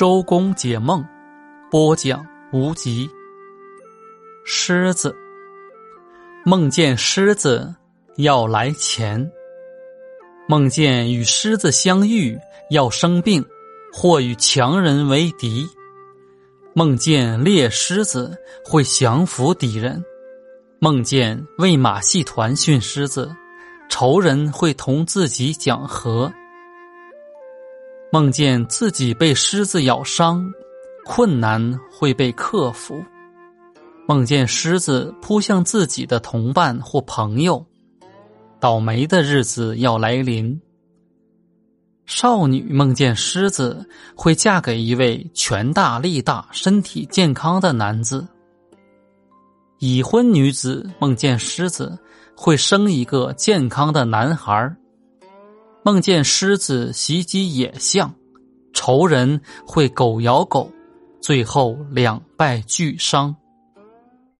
周公解梦，播讲无极。狮子梦见狮子要来钱，梦见与狮子相遇要生病，或与强人为敌。梦见猎狮子会降服敌人，梦见为马戏团训狮子，仇人会同自己讲和。梦见自己被狮子咬伤，困难会被克服；梦见狮子扑向自己的同伴或朋友，倒霉的日子要来临。少女梦见狮子会嫁给一位权大力大、身体健康的男子；已婚女子梦见狮子会生一个健康的男孩儿。梦见狮子袭击野象，仇人会狗咬狗，最后两败俱伤。